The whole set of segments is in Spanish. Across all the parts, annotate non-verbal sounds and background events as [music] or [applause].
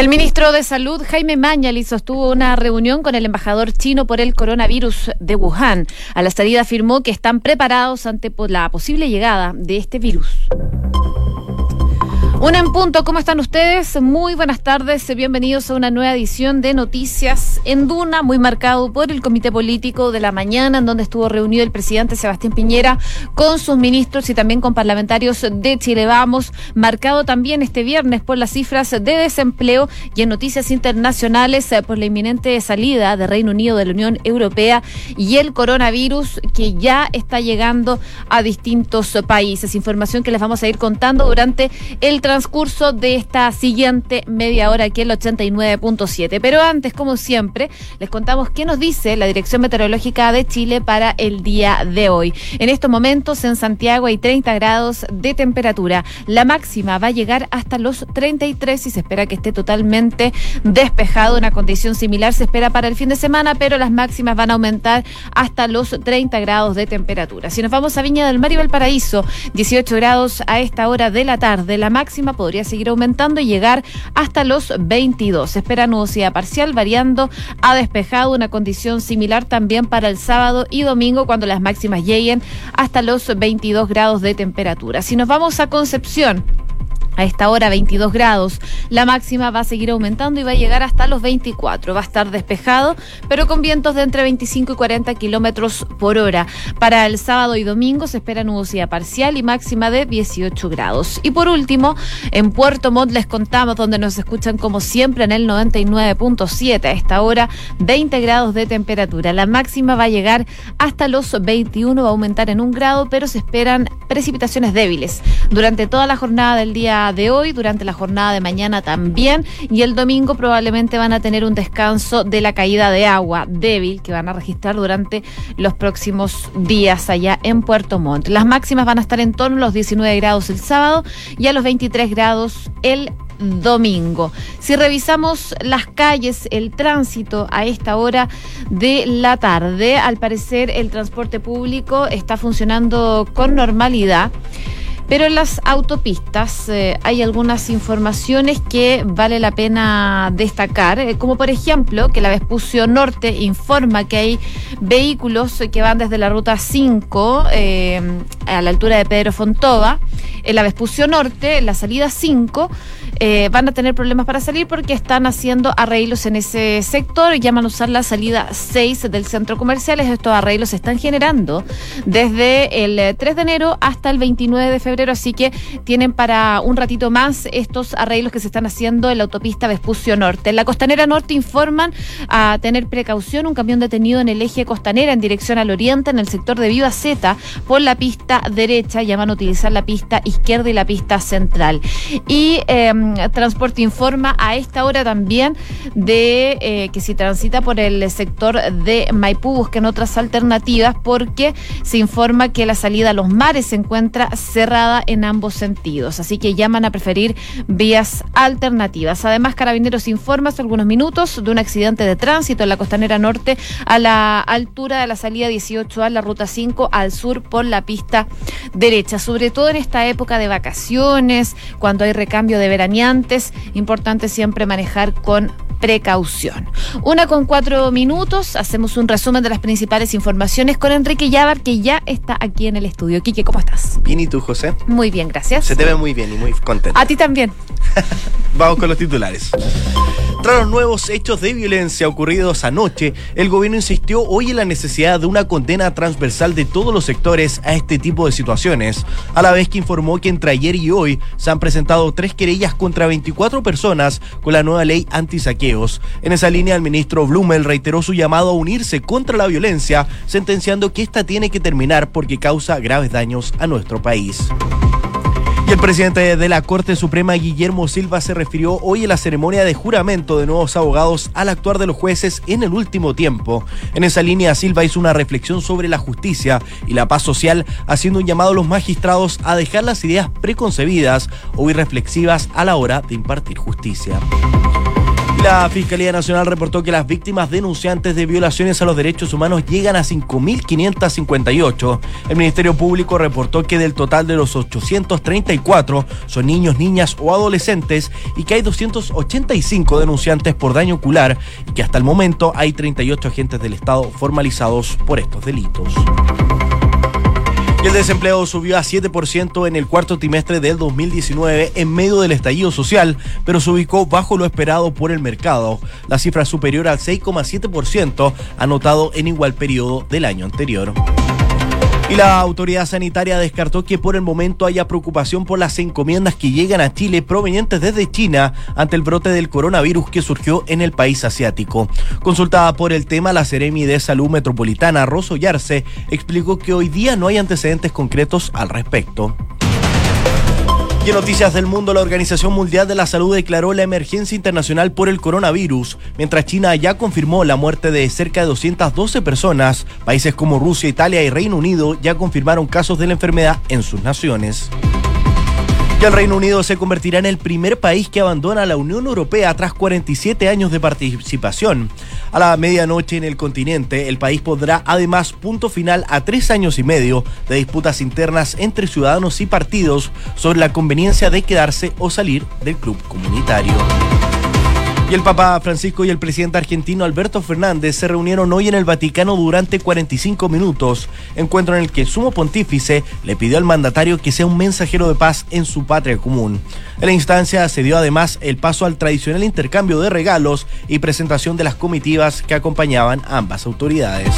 El ministro de Salud, Jaime Mañali, sostuvo una reunión con el embajador chino por el coronavirus de Wuhan. A la salida afirmó que están preparados ante la posible llegada de este virus. Un en punto, ¿cómo están ustedes? Muy buenas tardes, bienvenidos a una nueva edición de Noticias en Duna, muy marcado por el Comité Político de la Mañana, en donde estuvo reunido el presidente Sebastián Piñera con sus ministros y también con parlamentarios de Chile Vamos, marcado también este viernes por las cifras de desempleo y en noticias internacionales eh, por la inminente salida de Reino Unido de la Unión Europea y el coronavirus que ya está llegando a distintos países. Información que les vamos a ir contando durante el transcurso de esta siguiente media hora aquí en el 89.7. Pero antes, como siempre, les contamos qué nos dice la Dirección Meteorológica de Chile para el día de hoy. En estos momentos en Santiago hay 30 grados de temperatura. La máxima va a llegar hasta los 33 y se espera que esté totalmente despejado. Una condición similar se espera para el fin de semana, pero las máximas van a aumentar hasta los 30 grados de temperatura. Si nos vamos a Viña del Mar y Valparaíso, 18 grados a esta hora de la tarde. La máxima podría seguir aumentando y llegar hasta los 22. Se espera nubosidad parcial variando a despejado, una condición similar también para el sábado y domingo cuando las máximas lleguen hasta los 22 grados de temperatura. Si nos vamos a Concepción, a esta hora 22 grados. La máxima va a seguir aumentando y va a llegar hasta los 24. Va a estar despejado, pero con vientos de entre 25 y 40 kilómetros por hora. Para el sábado y domingo se espera nubosidad parcial y máxima de 18 grados. Y por último, en Puerto Montt les contamos, donde nos escuchan como siempre en el 99.7. A esta hora 20 grados de temperatura. La máxima va a llegar hasta los 21, va a aumentar en un grado, pero se esperan precipitaciones débiles durante toda la jornada del día de hoy, durante la jornada de mañana también, y el domingo probablemente van a tener un descanso de la caída de agua débil que van a registrar durante los próximos días allá en Puerto Montt. Las máximas van a estar en torno a los 19 grados el sábado y a los 23 grados el domingo. Si revisamos las calles, el tránsito a esta hora de la tarde, al parecer el transporte público está funcionando con normalidad. Pero en las autopistas eh, hay algunas informaciones que vale la pena destacar, eh, como por ejemplo que la Vespucio Norte informa que hay vehículos que van desde la ruta 5 eh, a la altura de Pedro Fontova, en la Vespucio Norte, en la salida 5, van a tener problemas para salir porque están haciendo arreglos en ese sector y llaman a usar la salida 6 del centro comercial. Estos arreglos se están generando desde el 3 de enero hasta el 29 de febrero así que tienen para un ratito más estos arreglos que se están haciendo en la autopista Vespucio Norte. En la Costanera Norte informan a tener precaución un camión detenido en el eje Costanera en dirección al oriente en el sector de Viva Z por la pista derecha, llaman a utilizar la pista izquierda y la pista central. Y em, Transporte informa a esta hora también de eh, que si transita por el sector de Maipú busquen otras alternativas porque se informa que la salida a los mares se encuentra cerrada en ambos sentidos, así que llaman a preferir vías alternativas. Además, Carabineros informa hace algunos minutos de un accidente de tránsito en la costanera norte a la altura de la salida 18 a la ruta 5 al sur por la pista derecha, sobre todo en esta época de vacaciones, cuando hay recambio de veraneantes, importante siempre manejar con precaución. Una con cuatro minutos, hacemos un resumen de las principales informaciones con Enrique Llávar, que ya está aquí en el estudio. Quique, ¿cómo estás? Bien, ¿y tú, José? Muy bien, gracias. Se te ve muy bien y muy contento. A ti también. [laughs] Vamos con los titulares. Tras los nuevos hechos de violencia ocurridos anoche, el gobierno insistió hoy en la necesidad de una condena transversal de todos los sectores a este tipo de situaciones, a la vez que informó que entre ayer y hoy se han presentado tres querellas contra 24 personas con la nueva ley antisaqueos. En esa línea, el ministro Blumel reiteró su llamado a unirse contra la violencia, sentenciando que esta tiene que terminar porque causa graves daños a nuestro país. El presidente de la Corte Suprema, Guillermo Silva, se refirió hoy en la ceremonia de juramento de nuevos abogados al actuar de los jueces en el último tiempo. En esa línea, Silva hizo una reflexión sobre la justicia y la paz social, haciendo un llamado a los magistrados a dejar las ideas preconcebidas o irreflexivas a la hora de impartir justicia. La Fiscalía Nacional reportó que las víctimas denunciantes de violaciones a los derechos humanos llegan a 5.558. El Ministerio Público reportó que del total de los 834 son niños, niñas o adolescentes y que hay 285 denunciantes por daño ocular y que hasta el momento hay 38 agentes del Estado formalizados por estos delitos. El desempleo subió a 7% en el cuarto trimestre del 2019 en medio del estallido social, pero se ubicó bajo lo esperado por el mercado. La cifra superior al 6,7% anotado en igual periodo del año anterior. Y la autoridad sanitaria descartó que por el momento haya preocupación por las encomiendas que llegan a Chile provenientes desde China ante el brote del coronavirus que surgió en el país asiático. Consultada por el tema, la Seremi de Salud Metropolitana, Rosso Yarse, explicó que hoy día no hay antecedentes concretos al respecto. Y en noticias del mundo, la Organización Mundial de la Salud declaró la emergencia internacional por el coronavirus, mientras China ya confirmó la muerte de cerca de 212 personas. Países como Rusia, Italia y Reino Unido ya confirmaron casos de la enfermedad en sus naciones. Y el Reino Unido se convertirá en el primer país que abandona la Unión Europea tras 47 años de participación. A la medianoche en el continente, el país pondrá además punto final a tres años y medio de disputas internas entre ciudadanos y partidos sobre la conveniencia de quedarse o salir del club comunitario. Y el Papa Francisco y el presidente argentino Alberto Fernández se reunieron hoy en el Vaticano durante 45 minutos, encuentro en el que el sumo pontífice le pidió al mandatario que sea un mensajero de paz en su patria común. En la instancia se dio además el paso al tradicional intercambio de regalos y presentación de las comitivas que acompañaban ambas autoridades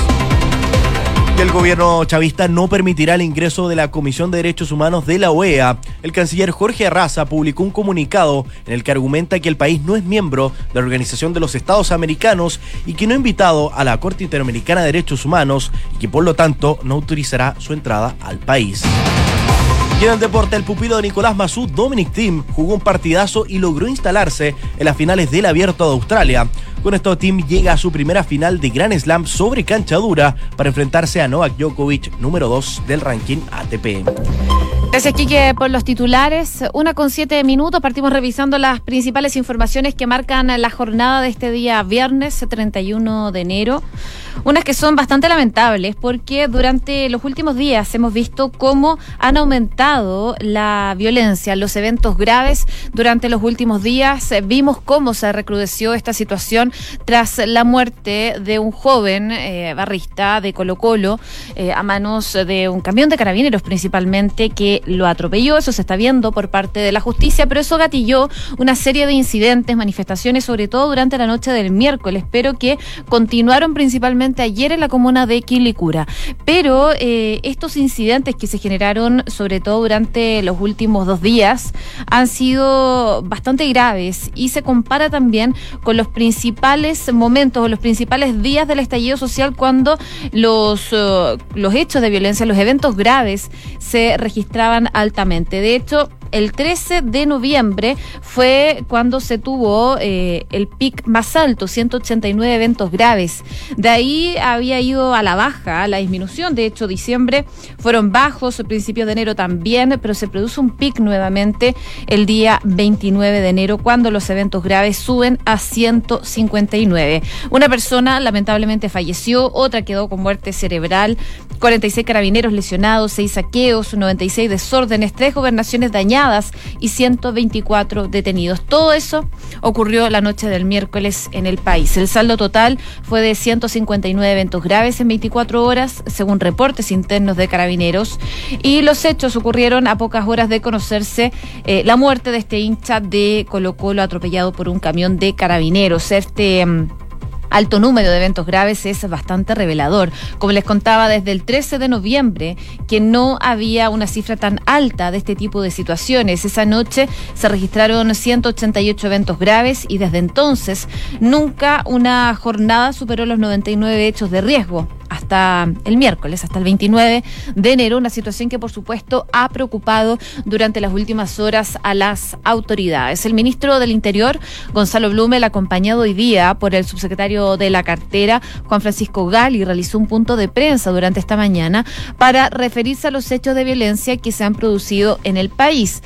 el gobierno chavista no permitirá el ingreso de la Comisión de Derechos Humanos de la OEA. El canciller Jorge Arraza publicó un comunicado en el que argumenta que el país no es miembro de la Organización de los Estados Americanos y que no ha invitado a la Corte Interamericana de Derechos Humanos y que por lo tanto no autorizará su entrada al país. Y en el deporte, el pupilo de Nicolás Masud, Dominic Thiem, jugó un partidazo y logró instalarse en las finales del Abierto de Australia. Con esto, Tim llega a su primera final de Grand Slam sobre cancha dura para enfrentarse a Novak Djokovic, número 2 del ranking ATP. Gracias, Kike, por los titulares. Una con siete minutos. Partimos revisando las principales informaciones que marcan la jornada de este día viernes 31 de enero. Unas que son bastante lamentables porque durante los últimos días hemos visto cómo han aumentado la violencia, los eventos graves durante los últimos días. Vimos cómo se recrudeció esta situación tras la muerte de un joven eh, barrista de Colo Colo eh, a manos de un camión de carabineros principalmente que lo atropelló. Eso se está viendo por parte de la justicia, pero eso gatilló una serie de incidentes, manifestaciones, sobre todo durante la noche del miércoles, pero que continuaron principalmente ayer en la comuna de Quilicura. Pero eh, estos incidentes que se generaron, sobre todo durante los últimos dos días, han sido bastante graves y se compara también con los principales momentos o los principales días del estallido social cuando los, eh, los hechos de violencia, los eventos graves se registraban altamente. De hecho, el 13 de noviembre fue cuando se tuvo eh, el pic más alto, 189 eventos graves. De ahí había ido a la baja, a la disminución. De hecho, diciembre fueron bajos, principios de enero también, pero se produce un pic nuevamente el día 29 de enero cuando los eventos graves suben a 159. Una persona lamentablemente falleció, otra quedó con muerte cerebral, 46 carabineros lesionados, 6 saqueos, 96 desórdenes, 3 gobernaciones dañadas y 124 detenidos. Todo eso ocurrió la noche del miércoles en el país. El saldo total fue de 159 eventos graves en 24 horas, según reportes internos de carabineros. Y los hechos ocurrieron a pocas horas de conocerse eh, la muerte de este hincha de Colo Colo atropellado por un camión de carabineros. Este. Mm, alto número de eventos graves es bastante revelador. Como les contaba, desde el 13 de noviembre que no había una cifra tan alta de este tipo de situaciones. Esa noche se registraron 188 eventos graves y desde entonces nunca una jornada superó los 99 hechos de riesgo hasta el miércoles, hasta el 29 de enero, una situación que por supuesto ha preocupado durante las últimas horas a las autoridades. El ministro del Interior, Gonzalo Blumel, acompañado hoy día por el subsecretario de la cartera, Juan Francisco Gali, realizó un punto de prensa durante esta mañana para referirse a los hechos de violencia que se han producido en el país.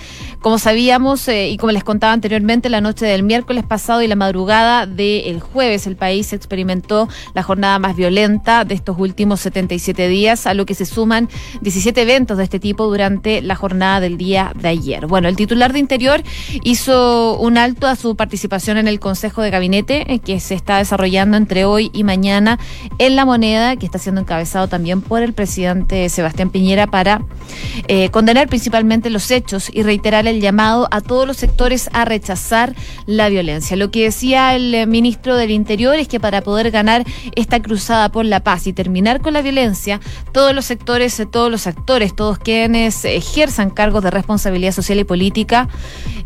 Como sabíamos eh, y como les contaba anteriormente, la noche del miércoles pasado y la madrugada del jueves el país experimentó la jornada más violenta de estos últimos 77 días, a lo que se suman 17 eventos de este tipo durante la jornada del día de ayer. Bueno, el titular de Interior hizo un alto a su participación en el Consejo de Gabinete eh, que se está desarrollando entre hoy y mañana en La Moneda, que está siendo encabezado también por el presidente Sebastián Piñera para eh, condenar principalmente los hechos y reiterar el llamado a todos los sectores a rechazar la violencia. Lo que decía el eh, ministro del Interior es que para poder ganar esta cruzada por la paz y terminar con la violencia, todos los sectores, eh, todos los actores, todos quienes ejerzan cargos de responsabilidad social y política,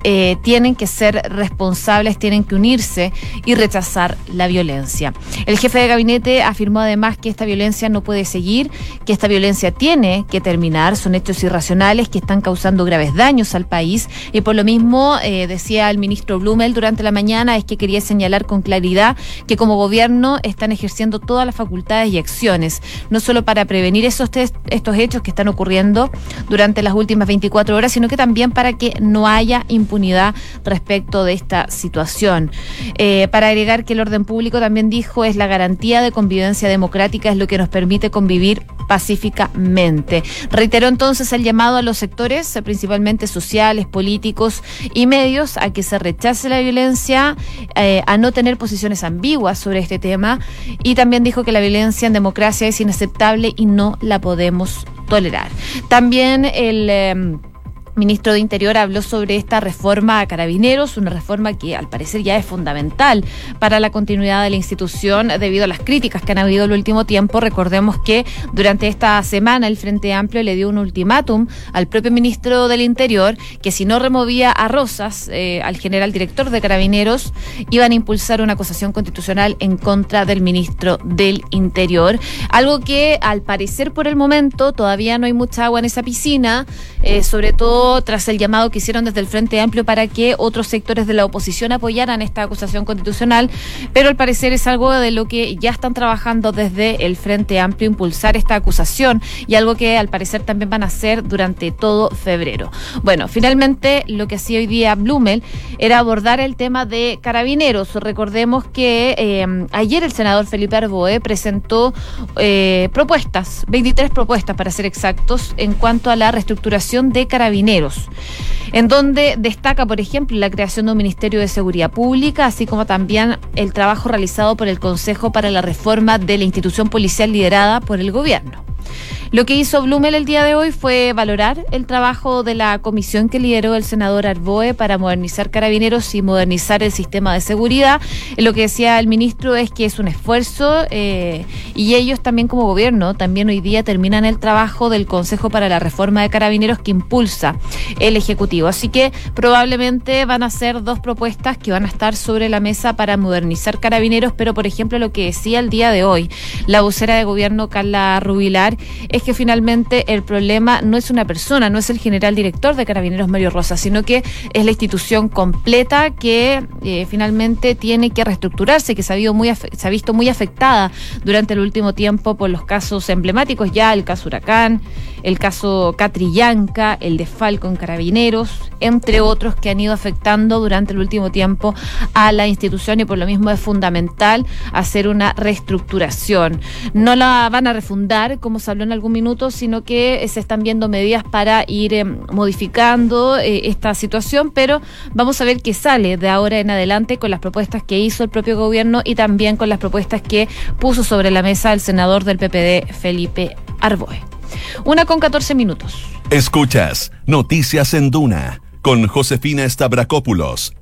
eh, tienen que ser responsables, tienen que unirse y rechazar la violencia. El jefe de gabinete afirmó además que esta violencia no puede seguir, que esta violencia tiene que terminar, son hechos irracionales que están causando graves daños al país y por lo mismo eh, decía el ministro Blumel durante la mañana es que quería señalar con claridad que como gobierno están ejerciendo todas las facultades y acciones, no solo para prevenir esos estos hechos que están ocurriendo durante las últimas 24 horas, sino que también para que no haya impunidad respecto de esta situación. Eh, para agregar que el orden público también dijo es la garantía de convivencia democrática, es lo que nos permite convivir pacíficamente. Reiteró entonces el llamado a los sectores, principalmente sociales, políticos y medios, a que se rechace la violencia, eh, a no tener posiciones ambiguas sobre este tema y también dijo que la violencia en democracia es inaceptable y no la podemos tolerar. También el... Em, ministro de Interior habló sobre esta reforma a carabineros, una reforma que al parecer ya es fundamental para la continuidad de la institución debido a las críticas que han habido el último tiempo. Recordemos que durante esta semana el Frente Amplio le dio un ultimátum al propio ministro del Interior que si no removía a Rosas, eh, al general director de carabineros, iban a impulsar una acusación constitucional en contra del ministro del Interior. Algo que al parecer por el momento todavía no hay mucha agua en esa piscina, eh, sobre todo tras el llamado que hicieron desde el Frente Amplio para que otros sectores de la oposición apoyaran esta acusación constitucional, pero al parecer es algo de lo que ya están trabajando desde el Frente Amplio impulsar esta acusación y algo que al parecer también van a hacer durante todo febrero. Bueno, finalmente lo que hacía hoy día Blumel era abordar el tema de carabineros. Recordemos que eh, ayer el senador Felipe Arboe presentó eh, propuestas, 23 propuestas para ser exactos, en cuanto a la reestructuración de carabineros en donde destaca, por ejemplo, la creación de un Ministerio de Seguridad Pública, así como también el trabajo realizado por el Consejo para la Reforma de la institución policial liderada por el gobierno. Lo que hizo Blumel el día de hoy fue valorar el trabajo de la comisión que lideró el senador Arboe para modernizar carabineros y modernizar el sistema de seguridad. Lo que decía el ministro es que es un esfuerzo eh, y ellos también como gobierno también hoy día terminan el trabajo del Consejo para la Reforma de Carabineros que impulsa el Ejecutivo. Así que probablemente van a ser dos propuestas que van a estar sobre la mesa para modernizar carabineros, pero por ejemplo lo que decía el día de hoy la vocera de gobierno Carla Rubilar es que finalmente el problema no es una persona, no es el general director de Carabineros Mario Rosa, sino que es la institución completa que eh, finalmente tiene que reestructurarse, que se ha, muy, se ha visto muy afectada durante el último tiempo por los casos emblemáticos, ya el caso Huracán, el caso Catrillanca, el de Falcon Carabineros, entre otros que han ido afectando durante el último tiempo a la institución y por lo mismo es fundamental hacer una reestructuración. No la van a refundar, como se habló en algún minuto, sino que se están viendo medidas para ir eh, modificando eh, esta situación, pero vamos a ver qué sale de ahora en adelante con las propuestas que hizo el propio gobierno y también con las propuestas que puso sobre la mesa el senador del PPD, Felipe Arboe. Una con 14 minutos. Escuchas Noticias en Duna con Josefina Stavrakopoulos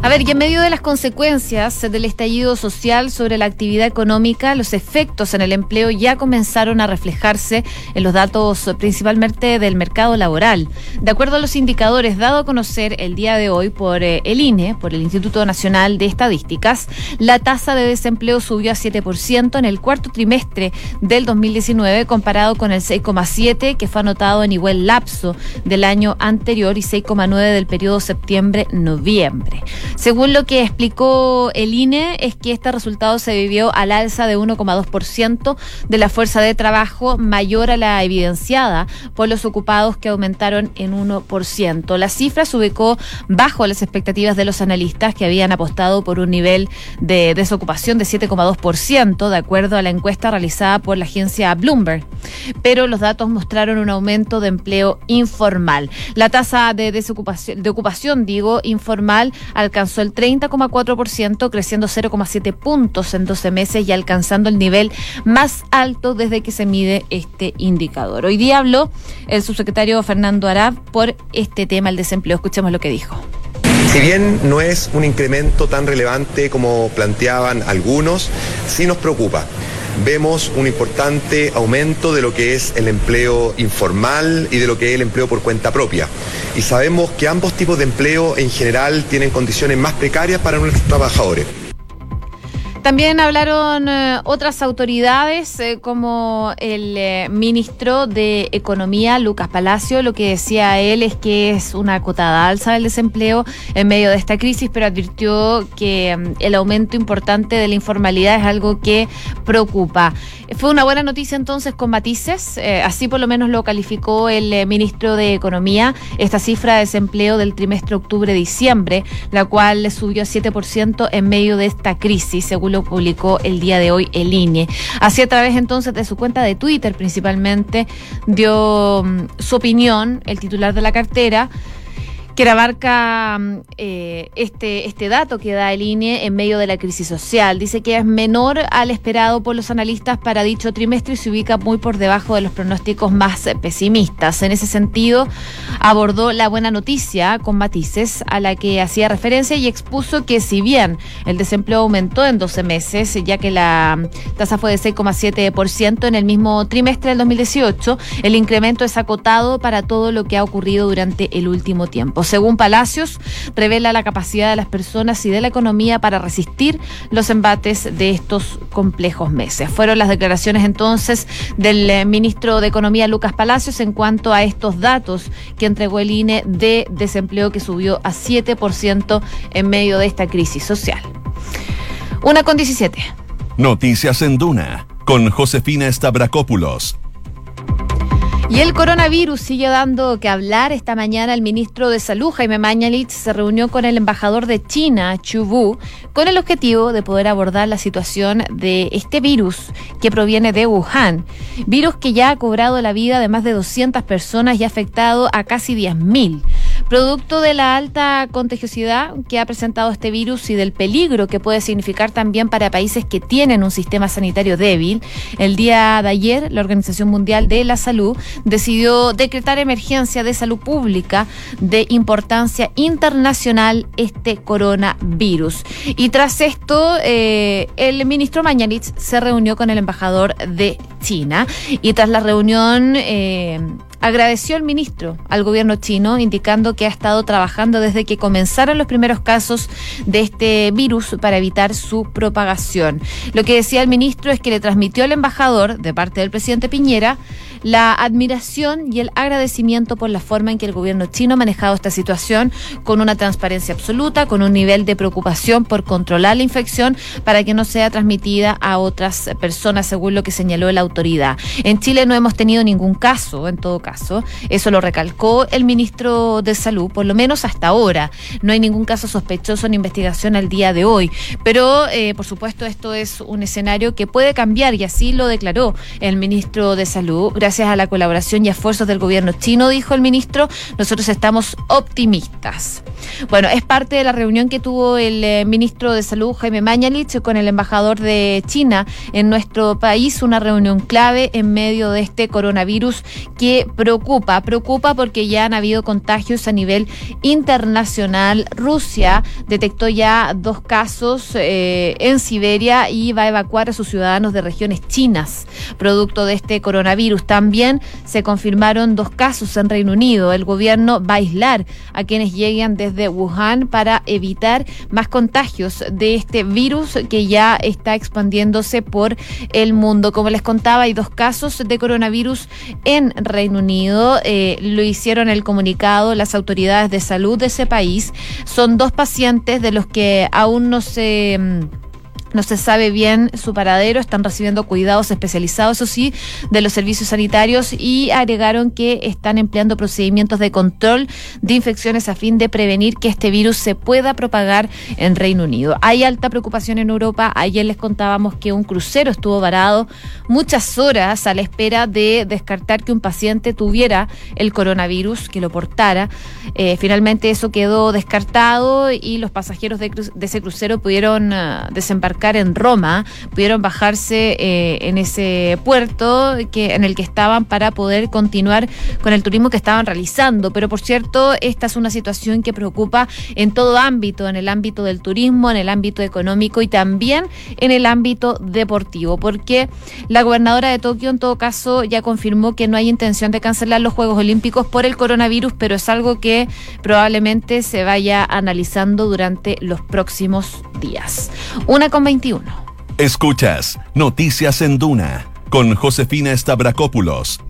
A ver, y en medio de las consecuencias del estallido social sobre la actividad económica, los efectos en el empleo ya comenzaron a reflejarse en los datos principalmente del mercado laboral. De acuerdo a los indicadores dado a conocer el día de hoy por eh, el INE, por el Instituto Nacional de Estadísticas, la tasa de desempleo subió a 7% en el cuarto trimestre del 2019 comparado con el 6,7 que fue anotado en igual lapso del año anterior y 6,9 del periodo septiembre-noviembre. Según lo que explicó el INE, es que este resultado se vivió al alza de 1,2% de la fuerza de trabajo mayor a la evidenciada por los ocupados que aumentaron en 1%. La cifra se ubicó bajo las expectativas de los analistas que habían apostado por un nivel de desocupación de 7,2%, de acuerdo a la encuesta realizada por la agencia Bloomberg. Pero los datos mostraron un aumento de empleo informal. La tasa de desocupación, de ocupación, digo, informal alcanzó alcanzó el 30,4%, creciendo 0,7 puntos en 12 meses y alcanzando el nivel más alto desde que se mide este indicador. Hoy día habló el subsecretario Fernando Arab por este tema, el desempleo. Escuchemos lo que dijo. Si bien no es un incremento tan relevante como planteaban algunos, sí nos preocupa vemos un importante aumento de lo que es el empleo informal y de lo que es el empleo por cuenta propia. Y sabemos que ambos tipos de empleo en general tienen condiciones más precarias para nuestros trabajadores. También hablaron eh, otras autoridades, eh, como el eh, ministro de Economía, Lucas Palacio. Lo que decía él es que es una acotada alza del desempleo en medio de esta crisis, pero advirtió que mm, el aumento importante de la informalidad es algo que preocupa. Fue una buena noticia entonces con matices, así por lo menos lo calificó el ministro de Economía, esta cifra de desempleo del trimestre octubre-diciembre, la cual subió a 7% en medio de esta crisis, según lo publicó el día de hoy el INE. Así a través entonces de su cuenta de Twitter principalmente dio mm, su opinión el titular de la cartera que abarca mm, eh, este, este dato que da el INE en medio de la crisis social. Dice que es menor al esperado por los analistas para dicho trimestre y se ubica muy por debajo de los pronósticos más pesimistas. En ese sentido, abordó la buena noticia con matices a la que hacía referencia y expuso que si bien el desempleo aumentó en 12 meses, ya que la tasa fue de 6,7% en el mismo trimestre del 2018, el incremento es acotado para todo lo que ha ocurrido durante el último tiempo según Palacios, revela la capacidad de las personas y de la economía para resistir los embates de estos complejos meses. Fueron las declaraciones entonces del eh, ministro de Economía, Lucas Palacios, en cuanto a estos datos que entregó el INE de desempleo que subió a 7% en medio de esta crisis social. Una con 17. Noticias en Duna con Josefina Stavrakopoulos y el coronavirus sigue dando que hablar. Esta mañana el ministro de Salud, Jaime Mañalich, se reunió con el embajador de China, Chu Wu, con el objetivo de poder abordar la situación de este virus que proviene de Wuhan. Virus que ya ha cobrado la vida de más de 200 personas y ha afectado a casi 10.000. Producto de la alta contagiosidad que ha presentado este virus y del peligro que puede significar también para países que tienen un sistema sanitario débil, el día de ayer la Organización Mundial de la Salud decidió decretar emergencia de salud pública de importancia internacional este coronavirus. Y tras esto, eh, el ministro Mañanich se reunió con el embajador de China y tras la reunión... Eh, agradeció el ministro al gobierno chino, indicando que ha estado trabajando desde que comenzaron los primeros casos de este virus para evitar su propagación. Lo que decía el ministro es que le transmitió al embajador, de parte del presidente Piñera, la admiración y el agradecimiento por la forma en que el gobierno chino ha manejado esta situación con una transparencia absoluta, con un nivel de preocupación por controlar la infección para que no sea transmitida a otras personas, según lo que señaló la autoridad. En Chile no hemos tenido ningún caso, en todo caso. Eso lo recalcó el ministro de Salud, por lo menos hasta ahora. No hay ningún caso sospechoso en investigación al día de hoy. Pero, eh, por supuesto, esto es un escenario que puede cambiar y así lo declaró el ministro de Salud gracias a la colaboración y esfuerzos del gobierno chino, dijo el ministro, nosotros estamos optimistas. Bueno, es parte de la reunión que tuvo el eh, ministro de Salud, Jaime Mañalich, con el embajador de China en nuestro país, una reunión clave en medio de este coronavirus que preocupa, preocupa porque ya han habido contagios a nivel internacional. Rusia detectó ya dos casos eh, en Siberia y va a evacuar a sus ciudadanos de regiones chinas, producto de este coronavirus. También se confirmaron dos casos en Reino Unido. El gobierno va a aislar a quienes lleguen desde Wuhan para evitar más contagios de este virus que ya está expandiéndose por el mundo. Como les contaba, hay dos casos de coronavirus en Reino Unido. Eh, lo hicieron el comunicado las autoridades de salud de ese país. Son dos pacientes de los que aún no se mm, no se sabe bien su paradero, están recibiendo cuidados especializados, eso sí, de los servicios sanitarios y agregaron que están empleando procedimientos de control de infecciones a fin de prevenir que este virus se pueda propagar en Reino Unido. Hay alta preocupación en Europa. Ayer les contábamos que un crucero estuvo varado muchas horas a la espera de descartar que un paciente tuviera el coronavirus, que lo portara. Eh, finalmente eso quedó descartado y los pasajeros de, ese crucero pudieron uh, desembarcar en Roma, pudieron bajarse eh, en ese puerto que, en el que estaban para poder continuar con el turismo que estaban realizando. Pero por cierto, esta es una situación que preocupa en todo ámbito, en el ámbito del turismo, en el ámbito económico y también en el ámbito deportivo, porque la gobernadora de Tokio en todo caso ya confirmó que no hay intención de cancelar los Juegos Olímpicos por el coronavirus, pero es algo que probablemente se vaya analizando durante los próximos días. Una 21. Escuchas Noticias en Duna con Josefina Stavrakopoulos.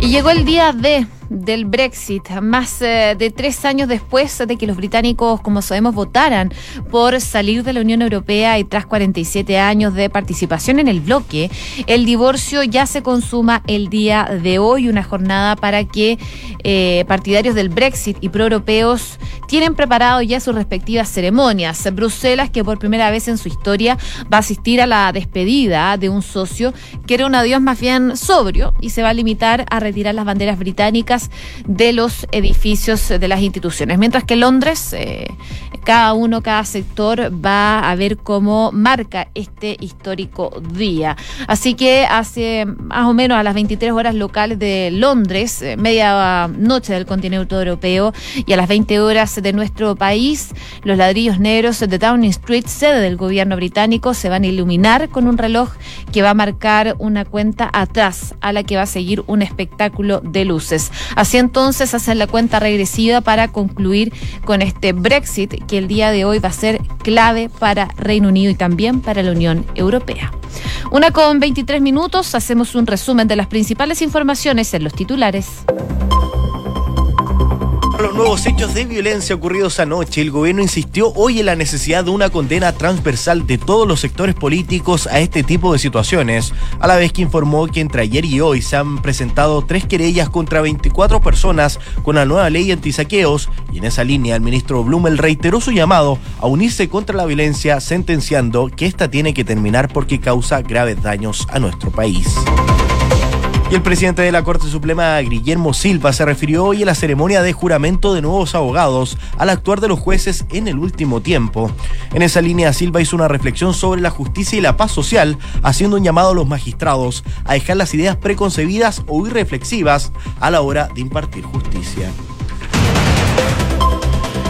Y llegó el día de del Brexit, más eh, de tres años después de que los británicos, como sabemos, votaran por salir de la Unión Europea y tras 47 años de participación en el bloque, el divorcio ya se consuma el día de hoy, una jornada para que eh, partidarios del Brexit y proeuropeos tienen preparado ya sus respectivas ceremonias. Bruselas, que por primera vez en su historia va a asistir a la despedida de un socio que era un adiós más bien sobrio y se va a limitar a retirar las banderas británicas de los edificios de las instituciones. Mientras que Londres, eh, cada uno, cada sector va a ver cómo marca este histórico día. Así que hace más o menos a las 23 horas locales de Londres, eh, media noche del continente europeo, y a las 20 horas de nuestro país, los ladrillos negros de Downing Street, sede del gobierno británico, se van a iluminar con un reloj que va a marcar una cuenta atrás a la que va a seguir un espectáculo de luces. Así entonces hacen la cuenta regresiva para concluir con este Brexit que el día de hoy va a ser clave para Reino Unido y también para la Unión Europea. Una con 23 minutos, hacemos un resumen de las principales informaciones en los titulares los nuevos hechos de violencia ocurridos anoche, el gobierno insistió hoy en la necesidad de una condena transversal de todos los sectores políticos a este tipo de situaciones, a la vez que informó que entre ayer y hoy se han presentado tres querellas contra 24 personas con la nueva ley antisaqueos y en esa línea el ministro Blumel reiteró su llamado a unirse contra la violencia, sentenciando que esta tiene que terminar porque causa graves daños a nuestro país. Y el presidente de la Corte Suprema, Guillermo Silva, se refirió hoy a la ceremonia de juramento de nuevos abogados al actuar de los jueces en el último tiempo. En esa línea, Silva hizo una reflexión sobre la justicia y la paz social, haciendo un llamado a los magistrados a dejar las ideas preconcebidas o irreflexivas a la hora de impartir justicia.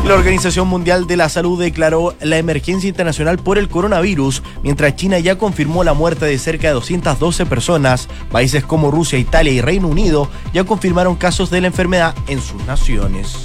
La Organización Mundial de la Salud declaró la emergencia internacional por el coronavirus, mientras China ya confirmó la muerte de cerca de 212 personas. Países como Rusia, Italia y Reino Unido ya confirmaron casos de la enfermedad en sus naciones.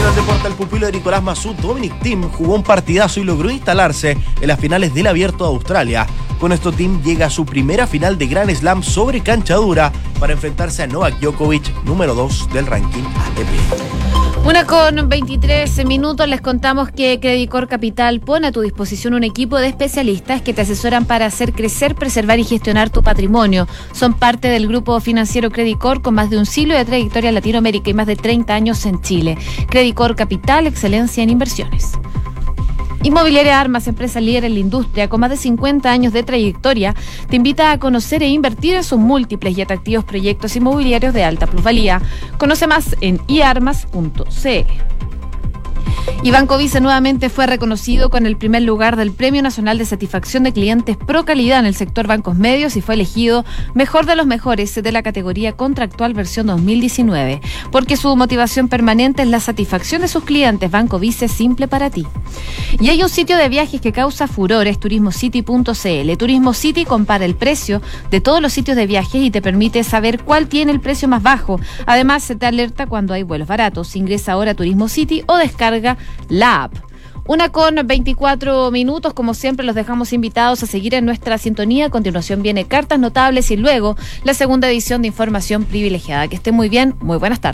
En el deporte, el pupilo de Nicolás Masud, Dominic Thiem, jugó un partidazo y logró instalarse en las finales del Abierto de Australia. Con esto, Thiem llega a su primera final de Grand Slam sobre cancha dura para enfrentarse a Novak Djokovic, número 2 del ranking ATP. Una con 23 minutos les contamos que Credicor Capital pone a tu disposición un equipo de especialistas que te asesoran para hacer crecer, preservar y gestionar tu patrimonio. Son parte del grupo financiero Credicor con más de un siglo de trayectoria en Latinoamérica y más de 30 años en Chile. Credicor Capital, excelencia en inversiones. Inmobiliaria Armas, empresa líder en la industria con más de 50 años de trayectoria, te invita a conocer e invertir en sus múltiples y atractivos proyectos inmobiliarios de alta plusvalía. Conoce más en iarmas.cl. Y Banco Vice nuevamente fue reconocido con el primer lugar del Premio Nacional de Satisfacción de Clientes Pro Calidad en el sector bancos medios y fue elegido mejor de los mejores de la categoría contractual versión 2019, porque su motivación permanente es la satisfacción de sus clientes. Banco Vice simple para ti. Y hay un sitio de viajes que causa furores, turismocity.cl. Turismo City compara el precio de todos los sitios de viajes y te permite saber cuál tiene el precio más bajo. Además, se te alerta cuando hay vuelos baratos. Ingresa ahora a Turismo City o la app. Una con 24 minutos, como siempre los dejamos invitados a seguir en nuestra sintonía. A continuación viene Cartas Notables y luego la segunda edición de Información Privilegiada. Que esté muy bien, muy buenas tardes.